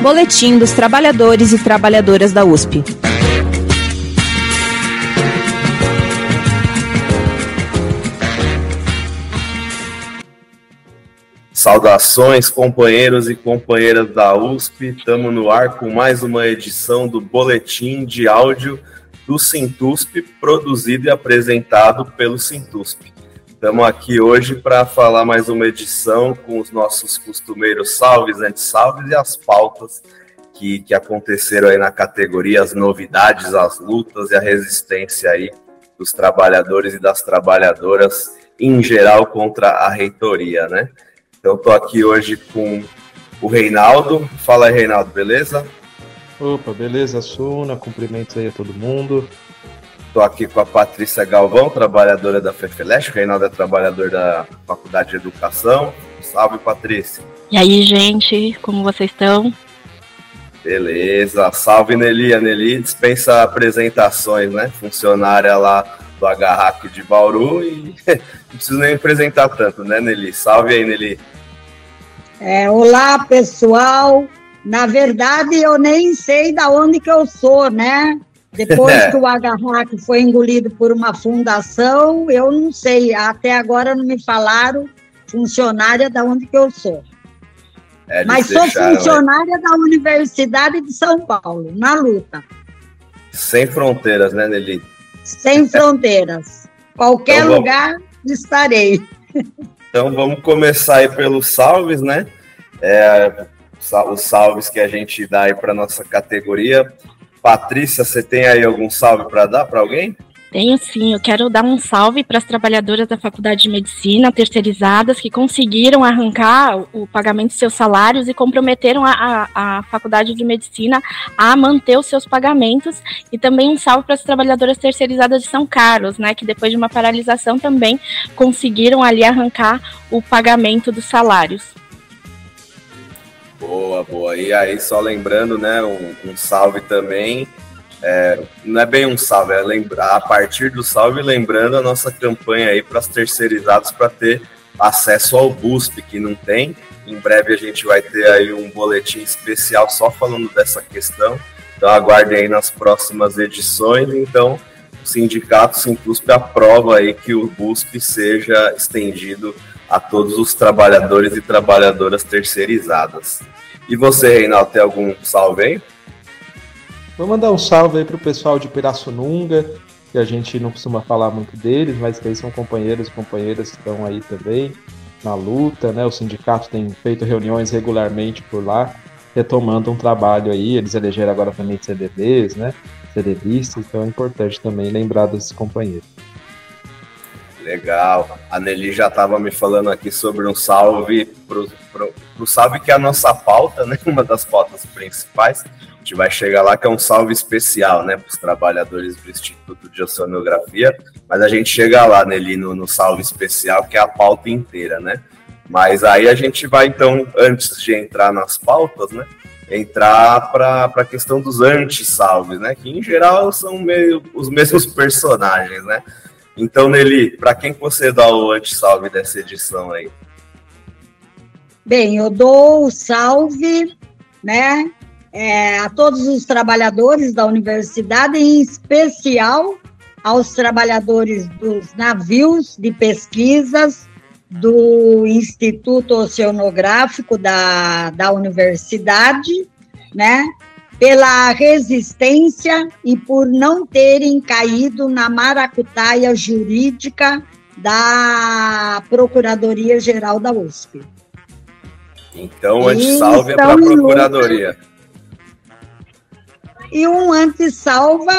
Boletim dos Trabalhadores e Trabalhadoras da USP. Saudações, companheiros e companheiras da USP. Estamos no ar com mais uma edição do Boletim de Áudio do Sintusp, produzido e apresentado pelo Sintusp. Estamos aqui hoje para falar mais uma edição com os nossos costumeiros salves, antissalves e as pautas que, que aconteceram aí na categoria, as novidades, as lutas e a resistência aí dos trabalhadores e das trabalhadoras em geral contra a reitoria, né? Então estou aqui hoje com o Reinaldo. Fala aí, Reinaldo, beleza? Opa, beleza, Suna. Cumprimentos aí a todo mundo. Estou aqui com a Patrícia Galvão, trabalhadora da FEFELESH. O Reinaldo é trabalhador da Faculdade de Educação. Salve, Patrícia. E aí, gente, como vocês estão? Beleza. Salve, Nelly. A Nelly dispensa apresentações, né? Funcionária lá do Agarraque de Bauru e não preciso nem apresentar tanto, né, Nelly? Salve aí, Nelly. É, olá, pessoal. Na verdade, eu nem sei da onde que eu sou, né? Depois é. que o Agarraque foi engolido por uma fundação, eu não sei. Até agora não me falaram funcionária da onde que eu sou. É, Mas sou funcionária da Universidade de São Paulo, na luta. Sem fronteiras, né, Nelly? sem fronteiras. Qualquer então, lugar estarei. Então vamos começar aí pelos salves, né? É, os salves que a gente dá aí para nossa categoria. Patrícia, você tem aí algum salve para dar para alguém? Tenho sim, eu quero dar um salve para as trabalhadoras da Faculdade de Medicina terceirizadas que conseguiram arrancar o pagamento de seus salários e comprometeram a, a, a Faculdade de Medicina a manter os seus pagamentos. E também um salve para as trabalhadoras terceirizadas de São Carlos, né, que depois de uma paralisação também conseguiram ali arrancar o pagamento dos salários. Boa, boa. E aí, só lembrando, né, um, um salve também é, não é bem um salve, é lembrar, a partir do salve, lembrando a nossa campanha aí para as terceirizadas para ter acesso ao BUSP, que não tem. Em breve a gente vai ter aí um boletim especial só falando dessa questão. Então aguardem aí nas próximas edições. Então, o sindicato Sintusp aprova aí que o BUSP seja estendido a todos os trabalhadores e trabalhadoras terceirizadas. E você, Reinaldo, tem algum salve aí? Vou mandar um salve aí pro pessoal de Pirassununga, que a gente não costuma falar muito deles, mas que eles são companheiros e companheiras que estão aí também na luta, né? O sindicato tem feito reuniões regularmente por lá, retomando um trabalho aí. Eles elegeram agora também CDBs, né? CDBistas, então é importante também lembrar desses companheiros. Legal. A Nelly já estava me falando aqui sobre um salve para o salve que é a nossa pauta, né? Uma das pautas principais gente vai chegar lá, que é um salve especial, né, para os trabalhadores do Instituto de Oceanografia, mas a gente chega lá nele no, no salve especial, que é a pauta inteira, né? Mas aí a gente vai, então, antes de entrar nas pautas, né, entrar para a questão dos anti-salves, né, que em geral são meio os mesmos personagens, né? Então, Nelly, para quem você dá o anti-salve dessa edição aí? Bem, eu dou o salve, né, é, a todos os trabalhadores da universidade, em especial aos trabalhadores dos navios de pesquisas do Instituto Oceanográfico da, da universidade, né? Pela resistência e por não terem caído na maracutaia jurídica da Procuradoria-Geral da USP. Então, anti-salve é para a Procuradoria e um antissalva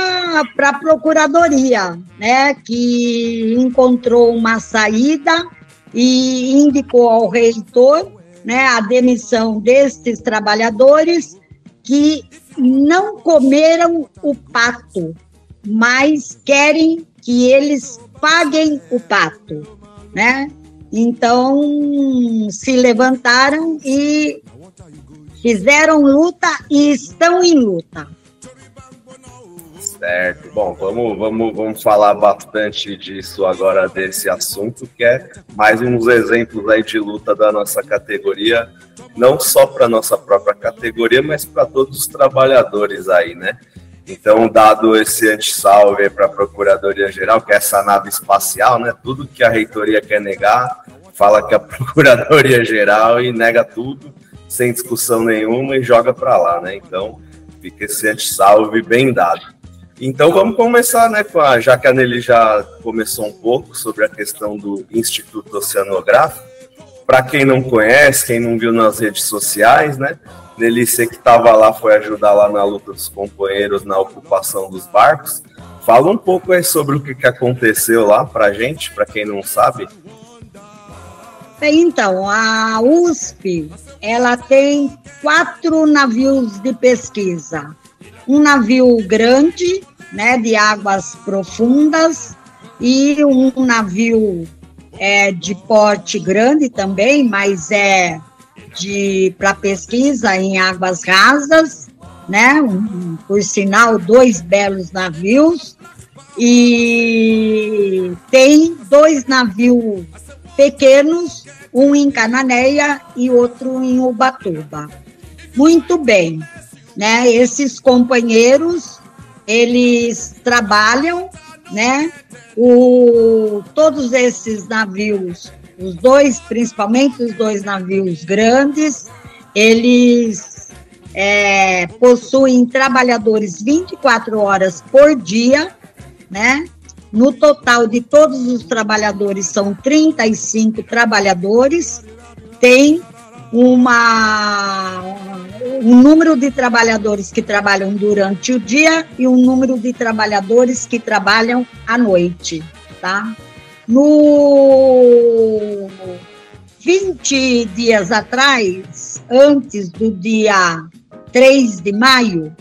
para a Procuradoria, né, que encontrou uma saída e indicou ao reitor né, a demissão destes trabalhadores que não comeram o pato, mas querem que eles paguem o pato, né? Então se levantaram e fizeram luta e estão em luta. Certo. Bom, vamos, vamos, vamos falar bastante disso agora, desse assunto, que é mais uns exemplos aí de luta da nossa categoria. não só para nossa própria categoria, mas para todos os trabalhadores aí, né? Então, dado esse antissalve para a Procuradoria-Geral, que é essa nave espacial, né? Tudo que a reitoria quer negar, fala que a Procuradoria-Geral e nega tudo, sem discussão nenhuma, e joga para lá, né? Então, fica esse antissalve bem dado. Então vamos começar, né, com a, já que a Nelly já começou um pouco sobre a questão do Instituto Oceanográfico. Para quem não conhece, quem não viu nas redes sociais, né, Nelly, você que estava lá, foi ajudar lá na luta dos companheiros na ocupação dos barcos. Fala um pouco aí sobre o que, que aconteceu lá para gente, para quem não sabe. Então, a USP, ela tem quatro navios de pesquisa. Um navio grande, né, de águas profundas, e um navio é, de porte grande também, mas é de para pesquisa em águas rasas, né? Um, por sinal, dois belos navios e tem dois navios pequenos, um em Cananéia e outro em Ubatuba. Muito bem, né? Esses companheiros eles trabalham, né? O, todos esses navios os dois, principalmente os dois navios grandes, eles é, possuem trabalhadores 24 horas por dia, né? No total de todos os trabalhadores, são 35 trabalhadores, tem uma, um número de trabalhadores que trabalham durante o dia e um número de trabalhadores que trabalham à noite, tá? No 20 dias atrás, antes do dia 3 de maio,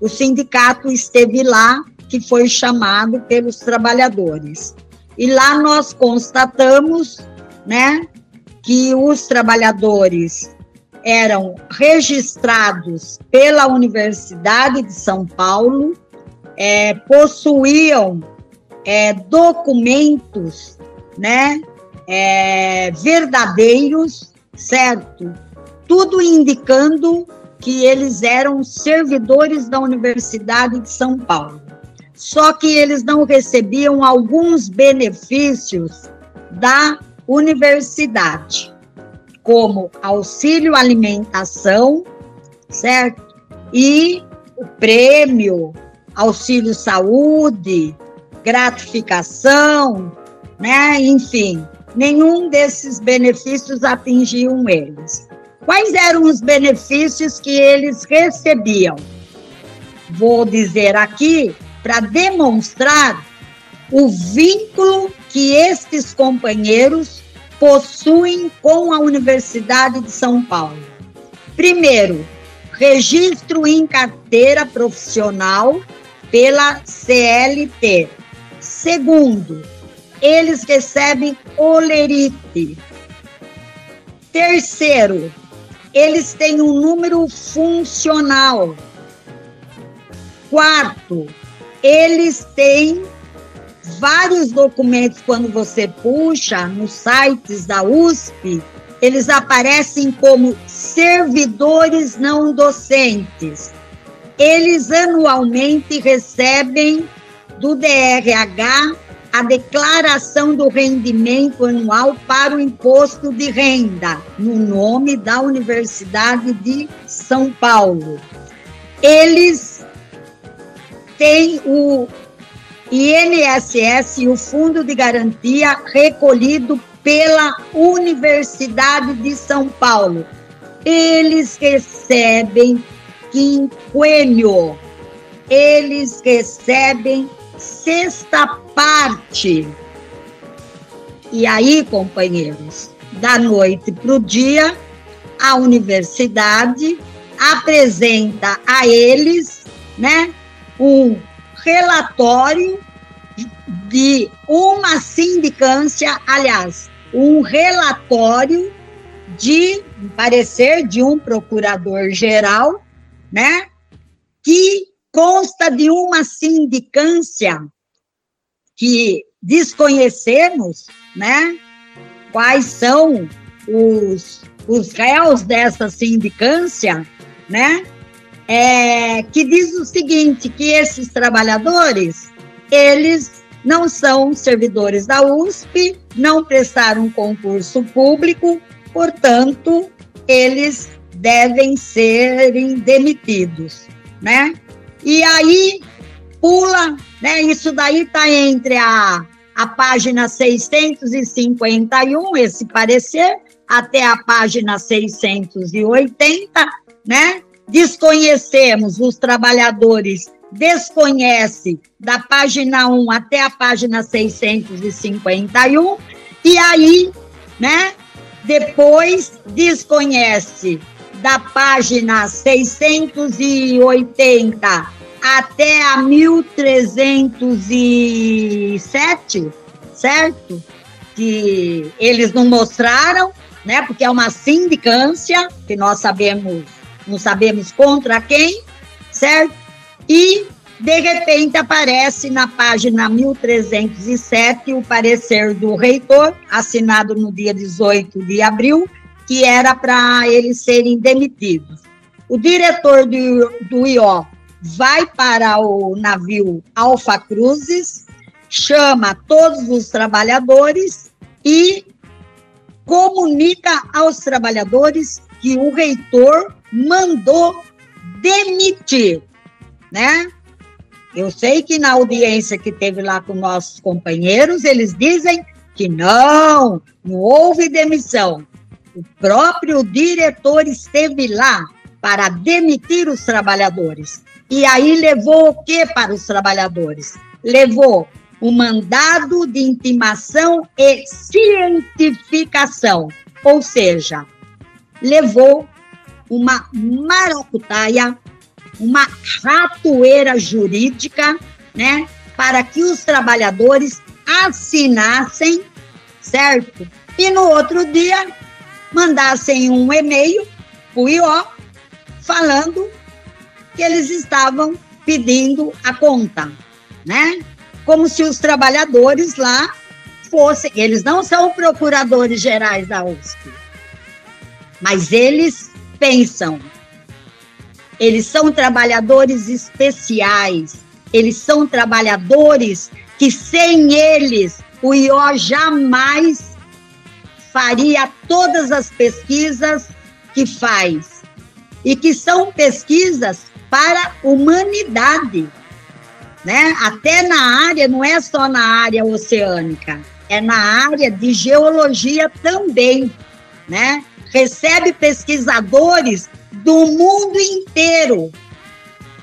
o sindicato esteve lá, que foi chamado pelos trabalhadores. E lá nós constatamos, né, que os trabalhadores eram registrados pela Universidade de São Paulo, é, possuíam é, documentos, né, é, verdadeiros, certo? Tudo indicando que eles eram servidores da Universidade de São Paulo. Só que eles não recebiam alguns benefícios da universidade, como auxílio alimentação, certo? E o prêmio, auxílio saúde, gratificação, né? Enfim, nenhum desses benefícios atingiam eles. Quais eram os benefícios que eles recebiam? Vou dizer aqui para demonstrar o vínculo que estes companheiros possuem com a Universidade de São Paulo. Primeiro, registro em carteira profissional pela CLT. Segundo, eles recebem olerite. Terceiro, eles têm um número funcional. Quarto, eles têm vários documentos, quando você puxa nos sites da USP, eles aparecem como servidores não docentes. Eles anualmente recebem do DRH a declaração do rendimento anual para o imposto de renda, no nome da Universidade de São Paulo. Eles têm o INSS e o Fundo de Garantia recolhido pela Universidade de São Paulo. Eles recebem quinquênio, eles recebem sexta parte. E aí, companheiros, da noite para o dia, a universidade apresenta a eles, né, um relatório de uma sindicância, aliás, um relatório de parecer de um procurador geral, né, que consta de uma sindicância que desconhecemos, né? Quais são os os réus dessa sindicância, né? É, que diz o seguinte, que esses trabalhadores, eles não são servidores da USP, não prestaram concurso público, portanto, eles devem serem demitidos, né? E aí pula, né? Isso daí está entre a, a página 651, esse parecer, até a página 680, né? Desconhecemos os trabalhadores desconhece da página 1 até a página 651 e aí, né? Depois desconhece da página 680 até a 1307, certo? Que eles não mostraram, né? Porque é uma sindicância que nós sabemos, não sabemos contra quem, certo? E de repente aparece na página 1307 o parecer do reitor, assinado no dia 18 de abril, que era para eles serem demitidos. O diretor do, do IO vai para o navio Alfa Cruzes, chama todos os trabalhadores e comunica aos trabalhadores que o reitor mandou demitir, né? Eu sei que na audiência que teve lá com nossos companheiros, eles dizem que não, não houve demissão. O próprio diretor esteve lá para demitir os trabalhadores. E aí levou o que para os trabalhadores? Levou o mandado de intimação e cientificação, ou seja, levou uma maracutaia, uma ratoeira jurídica, né, para que os trabalhadores assinassem, certo? E no outro dia mandassem um e-mail para o IO falando que eles estavam pedindo a conta, né? Como se os trabalhadores lá fossem, eles não são procuradores gerais da USP, mas eles pensam, eles são trabalhadores especiais, eles são trabalhadores que sem eles o IO jamais faria todas as pesquisas que faz. E que são pesquisas para humanidade. Né? Até na área, não é só na área oceânica, é na área de geologia também. Né? Recebe pesquisadores do mundo inteiro.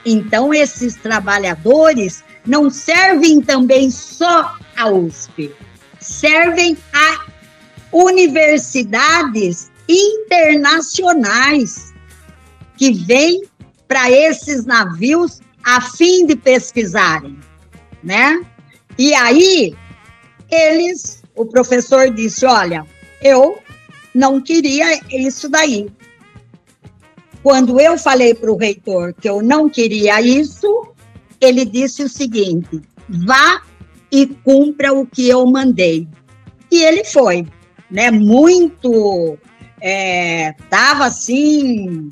Então, esses trabalhadores não servem também só à USP, servem a universidades internacionais que vêm para esses navios a fim de pesquisarem, né? E aí eles, o professor disse, olha, eu não queria isso daí. Quando eu falei para o reitor que eu não queria isso, ele disse o seguinte: vá e cumpra o que eu mandei. E ele foi né, muito, é, assim,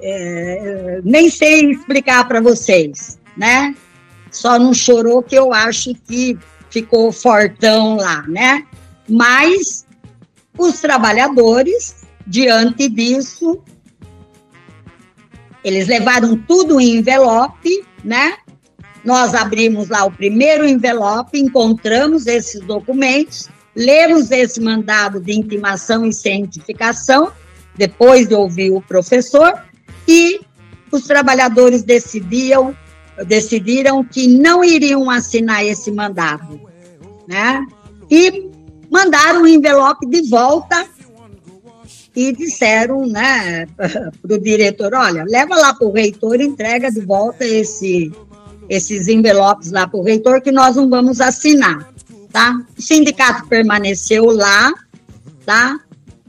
é, nem sei explicar para vocês, né? Só não chorou que eu acho que ficou fortão lá, né? Mas os trabalhadores, diante disso, eles levaram tudo em envelope, né? Nós abrimos lá o primeiro envelope, encontramos esses documentos, lemos esse mandado de intimação e cientificação, depois de ouvir o professor, e os trabalhadores decidiam, decidiram que não iriam assinar esse mandado, né? E mandaram o envelope de volta e disseram, né, para o diretor, olha, leva lá para o reitor, entrega de volta esse, esses envelopes lá para o reitor que nós não vamos assinar tá? O sindicato permaneceu lá, tá?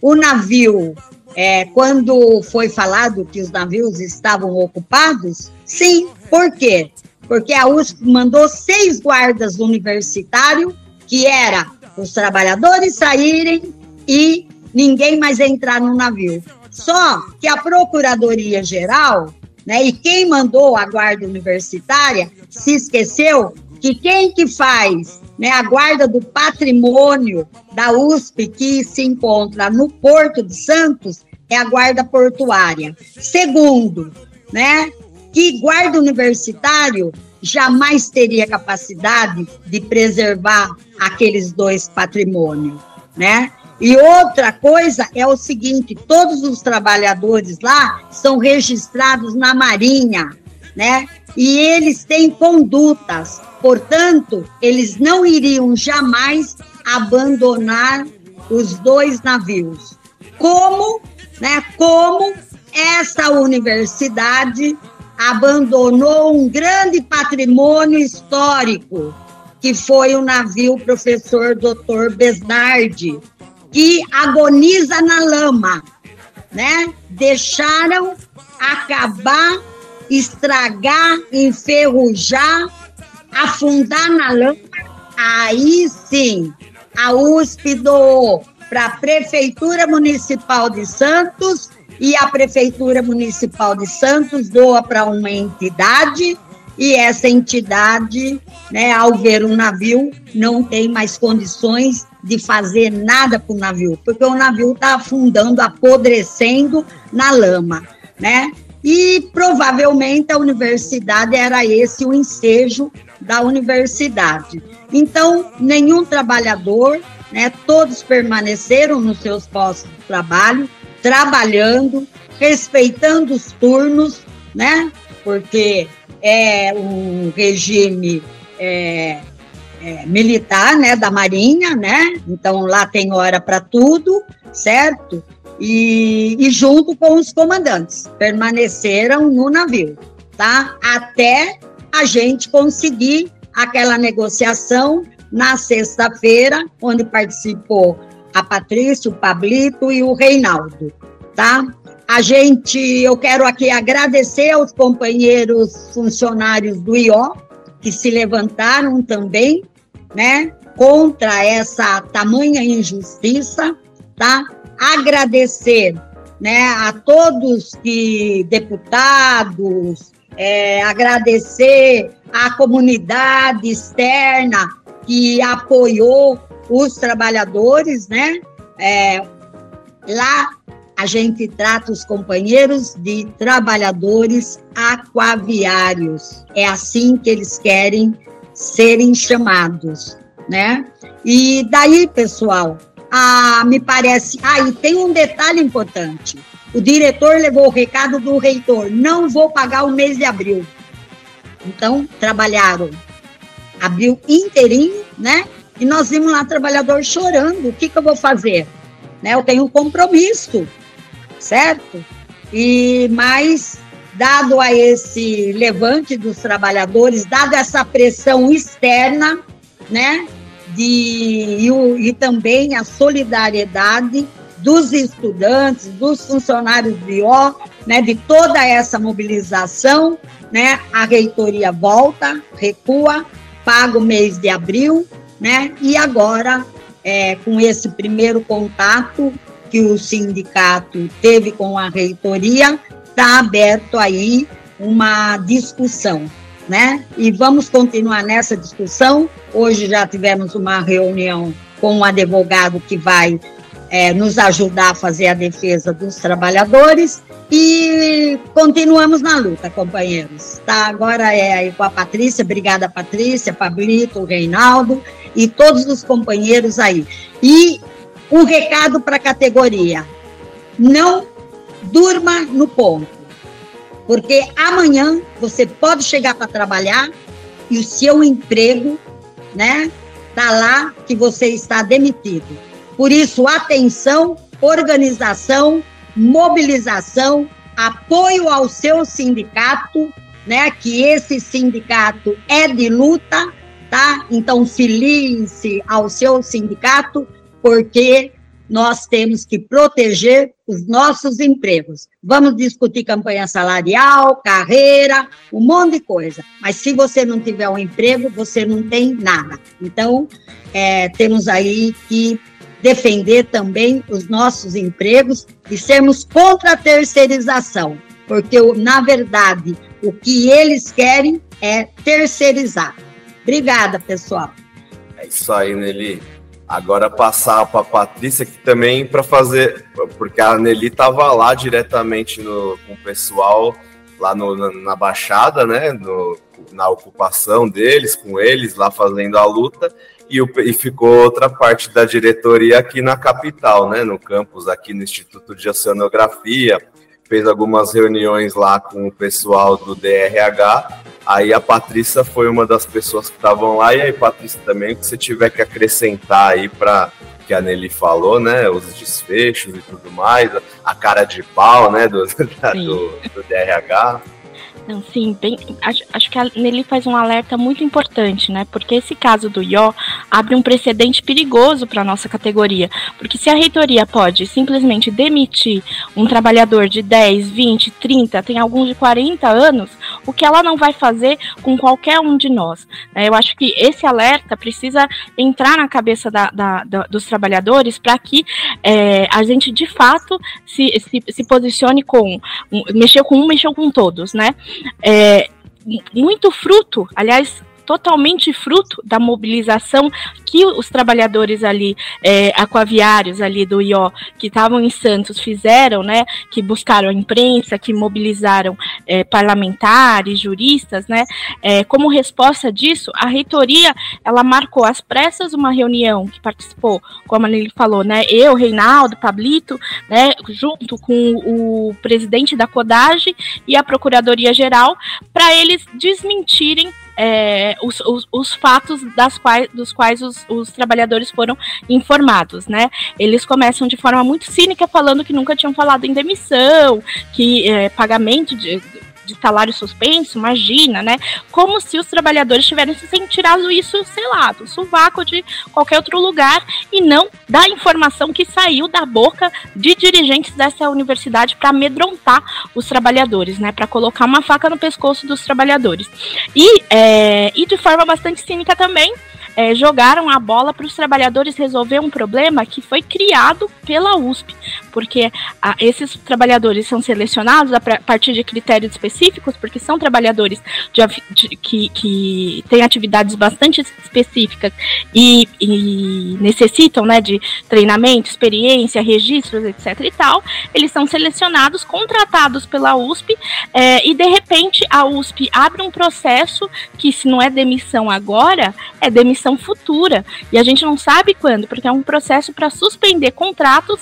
O navio, é, quando foi falado que os navios estavam ocupados, sim, por quê? Porque a USP mandou seis guardas universitários, que era os trabalhadores saírem e ninguém mais entrar no navio. Só que a Procuradoria Geral, né, e quem mandou a guarda universitária, se esqueceu que quem que faz né, a guarda do patrimônio da USP, que se encontra no Porto de Santos, é a guarda portuária. Segundo, né, que guarda universitário jamais teria capacidade de preservar aqueles dois patrimônios, né? E outra coisa é o seguinte: todos os trabalhadores lá são registrados na Marinha, né? E eles têm condutas, portanto, eles não iriam jamais abandonar os dois navios. Como, né? Como essa universidade abandonou um grande patrimônio histórico, que foi o navio professor Dr. Besnardi, que agoniza na lama, né? Deixaram acabar, estragar, enferrujar, afundar na lama. Aí sim, a USP doou para a Prefeitura Municipal de Santos e a Prefeitura Municipal de Santos doa para uma entidade e essa entidade, né, ao ver o navio, não tem mais condições de fazer nada com o navio, porque o navio está afundando, apodrecendo na lama, né? E provavelmente a universidade era esse o ensejo da universidade. Então, nenhum trabalhador, né, todos permaneceram nos seus postos de trabalho, trabalhando, respeitando os turnos, né? Porque é um regime é, é, militar, né, da Marinha, né? Então lá tem hora para tudo, certo? E, e junto com os comandantes permaneceram no navio, tá? Até a gente conseguir aquela negociação na sexta-feira, onde participou a Patrícia, o Pablito e o Reinaldo, tá? A gente, eu quero aqui agradecer aos companheiros funcionários do IO, que se levantaram também, né, contra essa tamanha injustiça, tá? Agradecer, né, a todos que deputados, é, agradecer a comunidade externa que apoiou os trabalhadores, né? É, lá a gente trata os companheiros de trabalhadores aquaviários. É assim que eles querem serem chamados, né? E daí, pessoal, ah, me parece. Ah, e tem um detalhe importante. O diretor levou o recado do reitor: não vou pagar o mês de abril. Então, trabalharam abril inteirinho, né? E nós vimos lá trabalhador chorando. O que, que eu vou fazer? Né? Eu tenho um compromisso, certo? E mais dado a esse levante dos trabalhadores, dado essa pressão externa, né? De, e, e também a solidariedade dos estudantes, dos funcionários do IO, né, de toda essa mobilização, né, a reitoria volta, recua, paga o mês de abril, né? E agora, é, com esse primeiro contato que o sindicato teve com a reitoria, está aberto aí uma discussão, né? E vamos continuar nessa discussão. Hoje já tivemos uma reunião com um advogado que vai é, nos ajudar a fazer a defesa dos trabalhadores e continuamos na luta, companheiros. Tá? Agora é aí com a Patrícia, obrigada Patrícia, Pablito, Reinaldo e todos os companheiros aí. E um recado para a categoria: não durma no ponto, porque amanhã você pode chegar para trabalhar e o seu emprego, né, tá lá que você está demitido. Por isso, atenção, organização, mobilização, apoio ao seu sindicato, né, que esse sindicato é de luta tá? Então, filie-se ao seu sindicato, porque nós temos que proteger os nossos empregos. Vamos discutir campanha salarial, carreira, um monte de coisa. Mas se você não tiver um emprego, você não tem nada. Então, é, temos aí que defender também os nossos empregos e sermos contra a terceirização, porque, na verdade, o que eles querem é terceirizar. Obrigada, pessoal. É isso aí, Nelly. Agora passar para a Patrícia que também para fazer, porque a Nelly estava lá diretamente no, com o pessoal lá no, na, na, Baixada, né? No, na ocupação deles, com eles lá fazendo a luta, e, o, e ficou outra parte da diretoria aqui na capital, né? No campus, aqui no Instituto de Oceanografia, fez algumas reuniões lá com o pessoal do DRH. Aí a Patrícia foi uma das pessoas que estavam lá, e aí, Patrícia, também, o que você tiver que acrescentar aí para que a Nelly falou, né? Os desfechos e tudo mais, a cara de pau, né? Do, do, do DRH. Não, sim, bem, acho, acho que a Nelly faz um alerta muito importante, né? Porque esse caso do IO abre um precedente perigoso para a nossa categoria. Porque se a reitoria pode simplesmente demitir um trabalhador de 10, 20, 30, tem alguns de 40 anos, o que ela não vai fazer com qualquer um de nós? Né? Eu acho que esse alerta precisa entrar na cabeça da, da, da, dos trabalhadores para que é, a gente de fato se, se, se posicione com. Mexeu com um, mexeu com todos, né? é, muito fruto, aliás, totalmente fruto da mobilização que os trabalhadores ali, é, aquaviários ali do IO, que estavam em Santos, fizeram, né, que buscaram a imprensa, que mobilizaram é, parlamentares, juristas, né, é, como resposta disso, a reitoria, ela marcou às pressas uma reunião que participou, como ele falou, né, eu, Reinaldo, Pablito, né, junto com o presidente da CODAGE e a Procuradoria-Geral, para eles desmentirem é, os, os, os, fatos das quais, dos quais os, os, trabalhadores foram informados, né? Eles começam de forma muito cínica falando que nunca tinham falado em demissão, que é, pagamento de de salário suspenso, imagina, né? Como se os trabalhadores tivessem tirado isso, sei lá, do sovaco de qualquer outro lugar e não da informação que saiu da boca de dirigentes dessa universidade para amedrontar os trabalhadores, né? Para colocar uma faca no pescoço dos trabalhadores. E, é, e de forma bastante cínica também, é, jogaram a bola para os trabalhadores resolver um problema que foi criado pela USP, porque a, esses trabalhadores são selecionados a partir de critérios específicos, porque são trabalhadores de, de, que, que têm atividades bastante específicas e, e, necessitam né, de treinamento, experiência, registros, etc. e tal. Eles são selecionados, contratados pela USP, é, e de repente a USP abre um processo que, se não é demissão agora, é demissão futura. E a gente não sabe quando, porque é um processo para suspender contratos,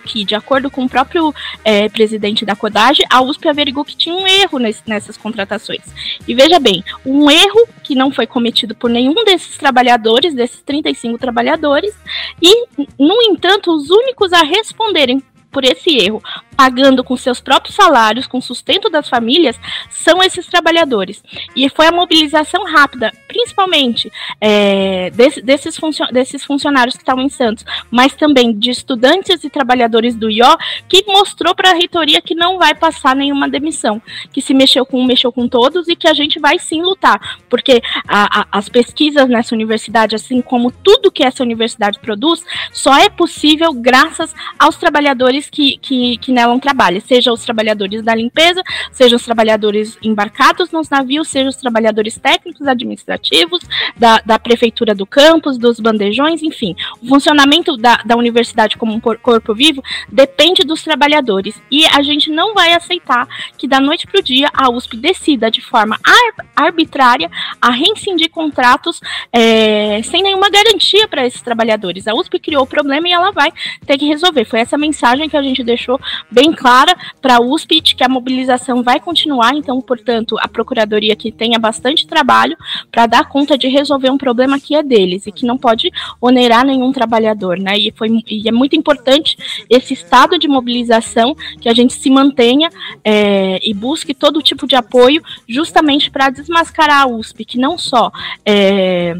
que, de acordo com o próprio é, presidente da CODAGE, a USP averigou que tinha um erro nesse, nessas contratações. E veja bem, um erro que não foi cometido por nenhum desses trabalhadores, desses 35 trabalhadores, e, no entanto, os únicos a responderem por esse erro, pagando com seus próprios salários, com sustento das famílias, são esses trabalhadores. E foi a mobilização rápida, principalmente é, desse, desses, funcion desses funcionários que estavam em Santos, mas também de estudantes e trabalhadores do IO, que mostrou para a reitoria que não vai passar nenhuma demissão, que se mexeu com um, mexeu com todos e que a gente vai sim lutar, porque a, a, as pesquisas nessa universidade, assim como tudo que essa universidade produz, só é possível graças aos trabalhadores que, que, que nela trabalham, seja os trabalhadores da limpeza, seja os trabalhadores embarcados nos navios, seja os trabalhadores técnicos, administrativos, da, da prefeitura do campus, dos bandejões, enfim. O funcionamento da, da universidade como um corpo vivo depende dos trabalhadores. E a gente não vai aceitar que da noite para o dia a USP decida de forma ar arbitrária a reincindir contratos é, sem nenhuma garantia para esses trabalhadores. A USP criou o problema e ela vai ter que resolver. Foi essa mensagem que a gente deixou bem clara para a USP que a mobilização vai continuar, então, portanto, a Procuradoria que tenha bastante trabalho para dar conta de resolver um problema que é deles e que não pode onerar nenhum trabalhador, né? E, foi, e é muito importante esse estado de mobilização que a gente se mantenha é, e busque todo tipo de apoio justamente para desmascarar a USP, que não só é,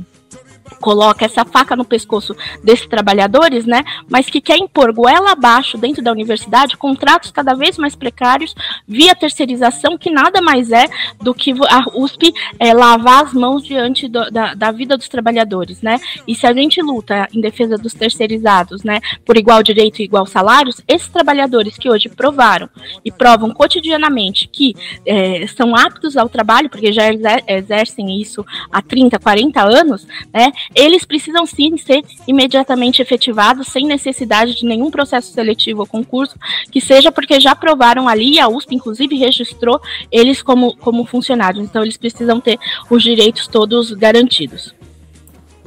coloca essa faca no pescoço desses trabalhadores, né? Mas que quer impor goela abaixo dentro da universidade contratos cada vez mais precários via terceirização, que nada mais é do que a USP é, lavar as mãos diante do, da, da vida dos trabalhadores, né? E se a gente luta em defesa dos terceirizados, né, por igual direito e igual salários, esses trabalhadores que hoje provaram e provam cotidianamente que é, são aptos ao trabalho, porque já exercem isso há 30, 40 anos, né? Eles precisam sim ser imediatamente efetivados sem necessidade de nenhum processo seletivo ou concurso, que seja porque já aprovaram ali, a USP inclusive registrou eles como, como funcionários, então eles precisam ter os direitos todos garantidos.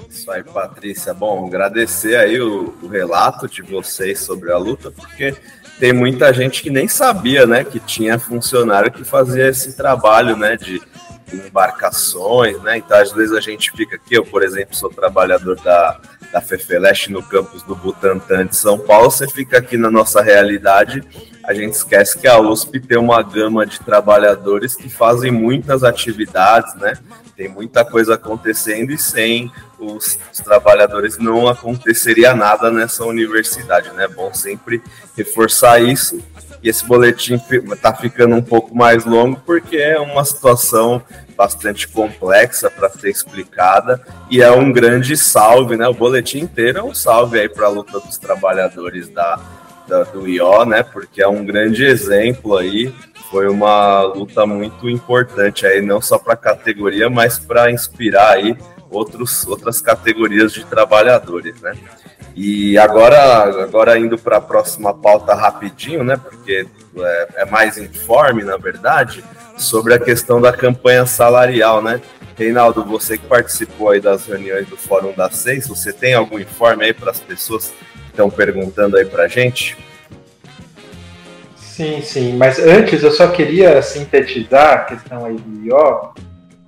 Isso aí, Patrícia. Bom, agradecer aí o, o relato de vocês sobre a luta, porque tem muita gente que nem sabia, né, que tinha funcionário que fazia esse trabalho, né, de embarcações, né? Então, às vezes a gente fica aqui, eu, por exemplo, sou trabalhador da, da Fefeleste no campus do Butantã de São Paulo, você fica aqui na nossa realidade, a gente esquece que a USP tem uma gama de trabalhadores que fazem muitas atividades, né? Tem muita coisa acontecendo e sem os, os trabalhadores não aconteceria nada nessa universidade, né? É bom sempre reforçar isso e esse boletim está ficando um pouco mais longo porque é uma situação bastante complexa para ser explicada e é um grande salve, né? O boletim inteiro é um salve aí para a luta dos trabalhadores da, da, do IO, né? Porque é um grande exemplo aí. Foi uma luta muito importante aí, não só para a categoria, mas para inspirar aí outros, outras categorias de trabalhadores, né? E agora, agora indo para a próxima pauta rapidinho, né? Porque é, é, mais informe, na verdade, sobre a questão da campanha salarial, né? Reinaldo, você que participou aí das reuniões do Fórum das Seis, você tem algum informe aí para as pessoas que estão perguntando aí para gente? Sim, sim. Mas antes eu só queria sintetizar a questão aí do IO,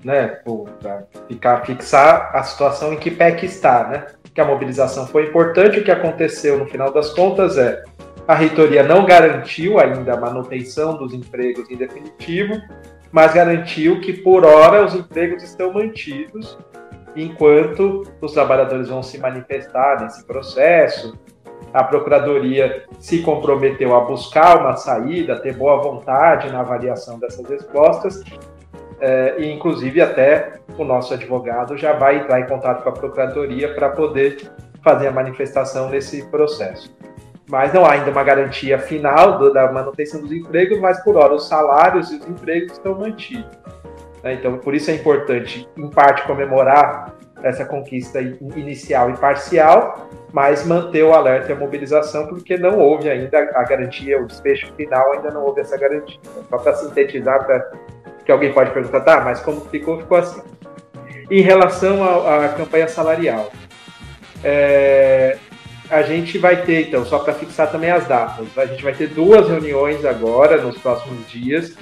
né? Para ficar fixar a situação em que PEC está, né? Que a mobilização foi importante. O que aconteceu no final das contas é a reitoria não garantiu ainda a manutenção dos empregos em definitivo, mas garantiu que por hora os empregos estão mantidos enquanto os trabalhadores vão se manifestar nesse processo. A procuradoria se comprometeu a buscar uma saída, ter boa vontade na avaliação dessas respostas é, e inclusive até o nosso advogado já vai entrar em contato com a procuradoria para poder fazer a manifestação nesse processo. Mas não há ainda uma garantia final do, da manutenção dos empregos, mas por hora os salários e os empregos estão mantidos. Né? Então, por isso é importante, em parte, comemorar essa conquista inicial e parcial, mas manter o alerta e a mobilização, porque não houve ainda a garantia, o desfecho final ainda não houve essa garantia. Só para sintetizar, para que alguém pode perguntar, tá, mas como ficou, ficou assim. Em relação à campanha salarial, é, a gente vai ter, então, só para fixar também as datas, a gente vai ter duas reuniões agora, nos próximos dias,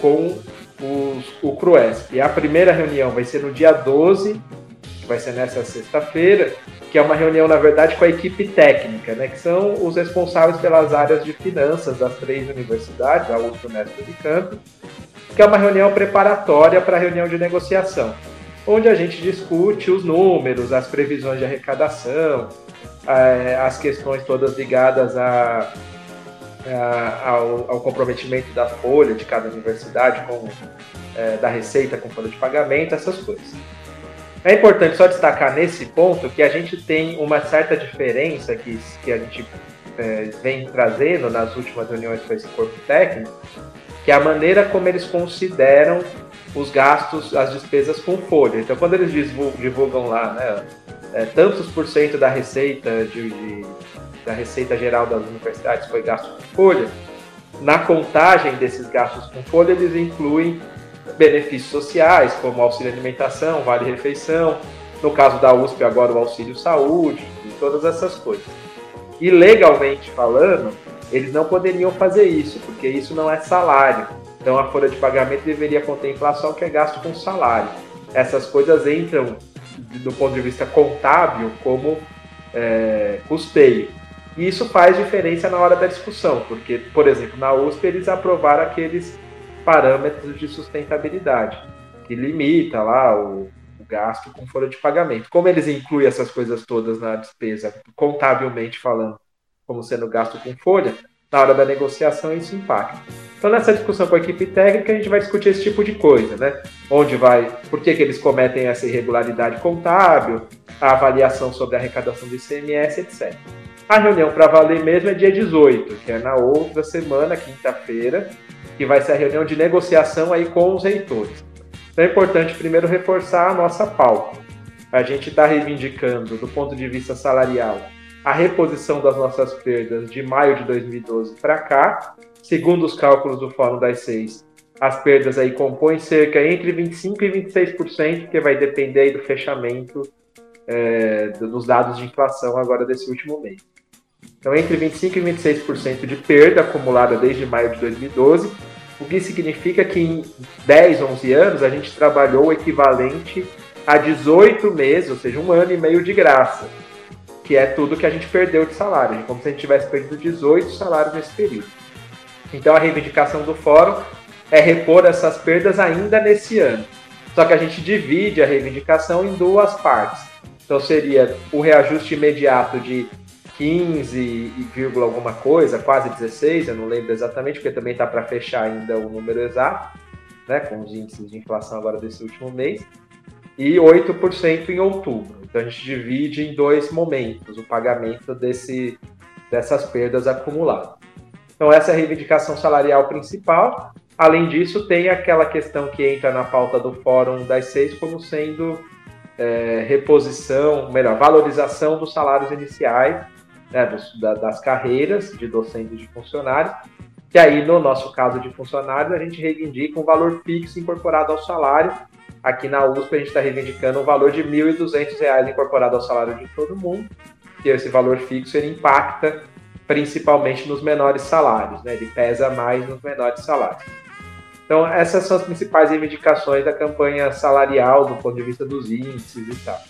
com os, o CRUESP. A primeira reunião vai ser no dia 12, que vai ser nessa sexta-feira, que é uma reunião, na verdade, com a equipe técnica, né, que são os responsáveis pelas áreas de finanças das três universidades, a USP, Unesp e Campo, que é uma reunião preparatória para a reunião de negociação, onde a gente discute os números, as previsões de arrecadação, é, as questões todas ligadas a, a, ao, ao, comprometimento da folha de cada universidade, com, é, da receita com folha de pagamento, essas coisas. É importante só destacar nesse ponto que a gente tem uma certa diferença que, que a gente é, vem trazendo nas últimas reuniões com esse corpo técnico, que é a maneira como eles consideram os gastos, as despesas com folha. Então, quando eles divulgam lá, né, é, tantos por cento da receita de, de, da receita geral das universidades foi gasto com folha, na contagem desses gastos com folha eles incluem benefícios sociais, como auxílio alimentação, vale refeição, no caso da USP agora o auxílio saúde e todas essas coisas. E legalmente falando, eles não poderiam fazer isso, porque isso não é salário. Então a folha de pagamento deveria contemplar só o que é gasto com salário. Essas coisas entram, do ponto de vista contábil, como é, custeio. E isso faz diferença na hora da discussão, porque, por exemplo, na USP eles aprovaram aqueles parâmetros de sustentabilidade, que limita lá o, gasto com folha de pagamento. Como eles incluem essas coisas todas na despesa, contabilmente falando, como sendo gasto com folha, na hora da negociação isso impacta. Então, nessa discussão com a equipe técnica, a gente vai discutir esse tipo de coisa, né? Onde vai, por que, que eles cometem essa irregularidade contábil, a avaliação sobre a arrecadação do ICMS, etc. A reunião para valer mesmo é dia 18, que é na outra semana, quinta-feira, que vai ser a reunião de negociação aí com os reitores. Então é importante primeiro reforçar a nossa pauta. A gente está reivindicando, do ponto de vista salarial, a reposição das nossas perdas de maio de 2012 para cá. Segundo os cálculos do Fórum das Seis, as perdas aí compõem cerca entre 25% e 26%, que vai depender do fechamento é, dos dados de inflação agora desse último mês. Então, entre 25% e 26% de perda acumulada desde maio de 2012 o que significa que em 10, 11 anos a gente trabalhou o equivalente a 18 meses, ou seja, um ano e meio de graça, que é tudo que a gente perdeu de salário, é como se a gente tivesse perdido 18 salários nesse período. Então a reivindicação do fórum é repor essas perdas ainda nesse ano. Só que a gente divide a reivindicação em duas partes. Então seria o reajuste imediato de 15, alguma coisa, quase 16, eu não lembro exatamente, porque também está para fechar ainda o número exato, né, com os índices de inflação agora desse último mês, e 8% em outubro. Então a gente divide em dois momentos o pagamento desse, dessas perdas acumuladas. Então essa é a reivindicação salarial principal. Além disso, tem aquela questão que entra na pauta do Fórum das Seis como sendo é, reposição, melhor, valorização dos salários iniciais né, dos, da, das carreiras de docentes e de funcionários, que aí, no nosso caso de funcionários, a gente reivindica um valor fixo incorporado ao salário. Aqui na USP, a gente está reivindicando um valor de R$ 1.200 incorporado ao salário de todo mundo, que esse valor fixo ele impacta principalmente nos menores salários, né? ele pesa mais nos menores salários. Então, essas são as principais reivindicações da campanha salarial do ponto de vista dos índices e tal.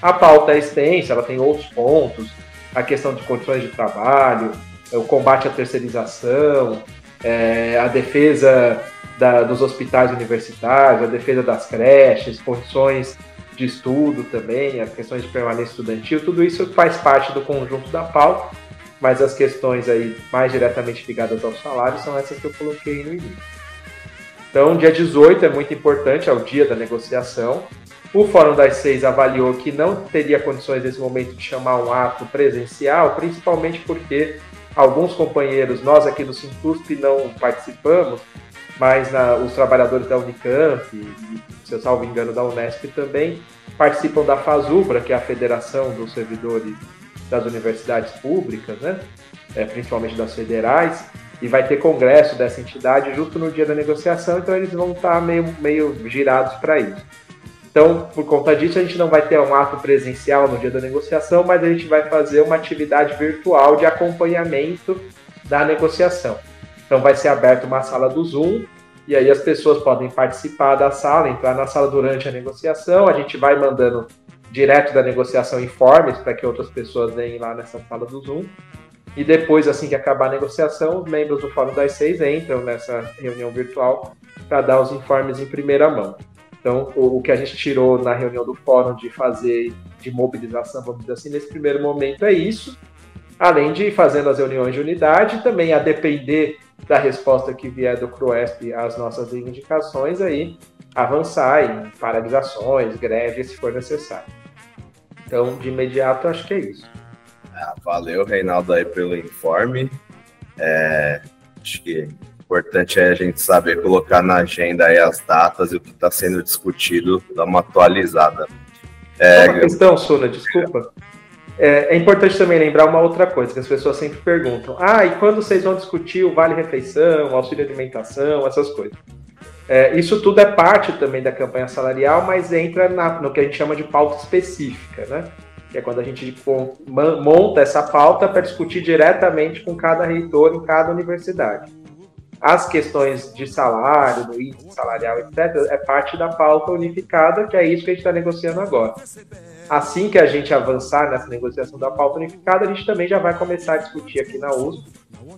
A pauta é extensa, ela tem outros pontos, a questão de condições de trabalho, o combate à terceirização, é, a defesa da, dos hospitais universitários, a defesa das creches, condições de estudo também, as questões de permanência estudantil, tudo isso faz parte do conjunto da pauta, mas as questões aí mais diretamente ligadas ao salário são essas que eu coloquei no início. Então, dia 18 é muito importante, é o dia da negociação. O Fórum das Seis avaliou que não teria condições nesse momento de chamar um ato presencial, principalmente porque alguns companheiros, nós aqui do Sintusp não participamos, mas na, os trabalhadores da Unicamp e, se eu salvo engano, da Unesp também participam da FASUBRA, que é a Federação dos Servidores das Universidades Públicas, né? É, principalmente das federais, e vai ter congresso dessa entidade justo no dia da negociação, então eles vão estar meio, meio girados para isso. Então, por conta disso, a gente não vai ter um ato presencial no dia da negociação, mas a gente vai fazer uma atividade virtual de acompanhamento da negociação. Então, vai ser aberta uma sala do Zoom, e aí as pessoas podem participar da sala, entrar na sala durante a negociação. A gente vai mandando direto da negociação informes para que outras pessoas venham lá nessa sala do Zoom. E depois, assim que acabar a negociação, os membros do Fórum das Seis entram nessa reunião virtual para dar os informes em primeira mão. Então, o, que a gente tirou na reunião do fórum de fazer de mobilização, vamos dizer assim, nesse primeiro momento é isso. Além de fazendo as reuniões de unidade, também a depender da resposta que vier do CRUESP às nossas reivindicações, aí avançar em paralisações, greves, se for necessário. Então, de imediato, acho que é isso. Ah, valeu, Reinaldo, aí pelo informe. É, acho que importante é a gente saber colocar na agenda aí as datas e o que está sendo discutido, dar uma atualizada. É... Uma questão, Suna, desculpa. É, é, importante também lembrar uma outra coisa que as pessoas sempre perguntam. Ah, e quando vocês vão discutir o vale-refeição, auxílio alimentação, essas coisas? É, isso tudo é parte também da campanha salarial, mas entra na, no que a gente chama de pauta específica, né? Que é quando a gente monta essa pauta para discutir diretamente com cada reitor em cada universidade as questões de salário, do índice salarial, etc., é parte da pauta unificada, que é isso que a gente está negociando agora. Assim que a gente avançar nessa negociação da pauta unificada, a gente também já vai começar a discutir aqui na USP,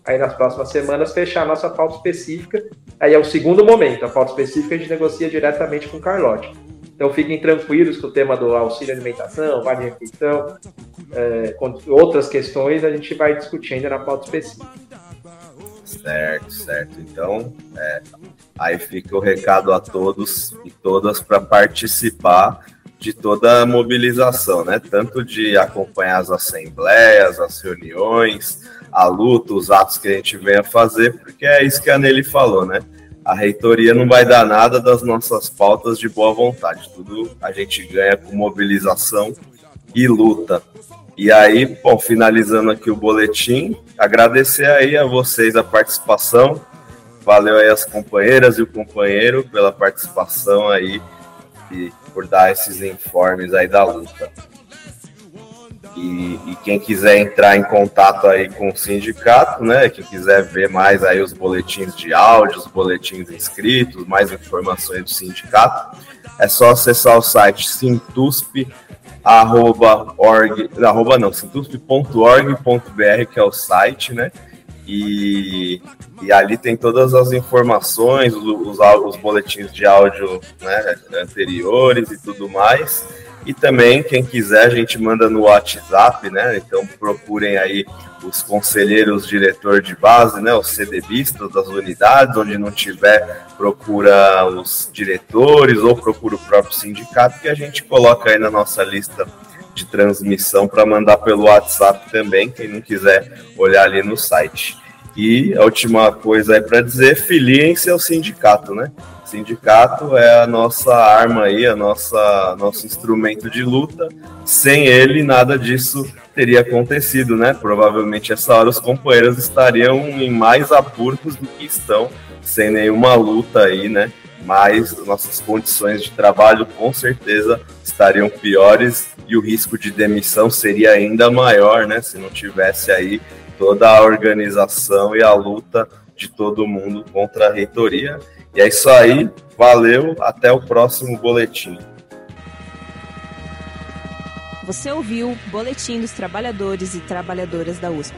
aí nas próximas semanas, fechar a nossa pauta específica. Aí é o segundo momento, a pauta específica a gente negocia diretamente com o Carlote. Então fiquem tranquilos com o tema do auxílio alimentação, vale refeição, é, outras questões a gente vai discutir ainda na pauta específica. Certo, certo. Então, é, aí fica o recado a todos e todas para participar de toda a mobilização, né? Tanto de acompanhar as assembleias, as reuniões, a luta, os atos que a gente venha fazer, porque é isso que a Nelly falou, né? A reitoria não vai dar nada das nossas pautas de boa vontade, tudo a gente ganha com mobilização e luta. E aí, bom, finalizando aqui o boletim, agradecer aí a vocês a participação. Valeu aí as companheiras e o companheiro pela participação aí e por dar esses informes aí da luta. E, e, quem quiser entrar em contato aí com o sindicato, né? Quem quiser ver mais aí os boletins de áudio, os boletins inscritos, mais informações do sindicato, é só acessar o site sintusp arroba org, arroba não, sintusp.org.br, que é o site, né? E, e ali tem todas as informações, os, os, boletins de áudio né, anteriores e tudo mais. E também, quem quiser, a gente manda no WhatsApp, né? Então procurem aí os conselheiros diretor de base, né? Os CDBistas das unidades, onde não tiver, procura os diretores ou procura o próprio sindicato, que a gente coloca aí na nossa lista de transmissão para mandar pelo WhatsApp também, quem não quiser olhar ali no site. E a última coisa aí para dizer, filiem-se ao sindicato, né? sindicato é a nossa arma aí, a nossa nosso instrumento de luta. Sem ele, nada disso teria acontecido, né? Provavelmente essa hora os companheiros estariam em mais apuros do que estão, sem nenhuma luta aí, né? Mas nossas condições de trabalho com certeza estariam piores e o risco de demissão seria ainda maior, né? Se não tivesse aí toda a organização e a luta de todo mundo contra a reitoria e é isso aí, valeu, até o próximo boletim. Você ouviu Boletim dos Trabalhadores e Trabalhadoras da USP.